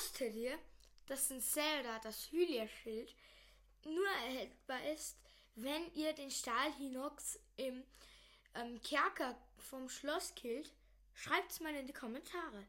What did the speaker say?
Wusstet ihr, dass in Zelda das Hylia-Schild nur erhältbar ist, wenn ihr den Stahlhinox im ähm, Kerker vom Schloss killt? Schreibt's mal in die Kommentare.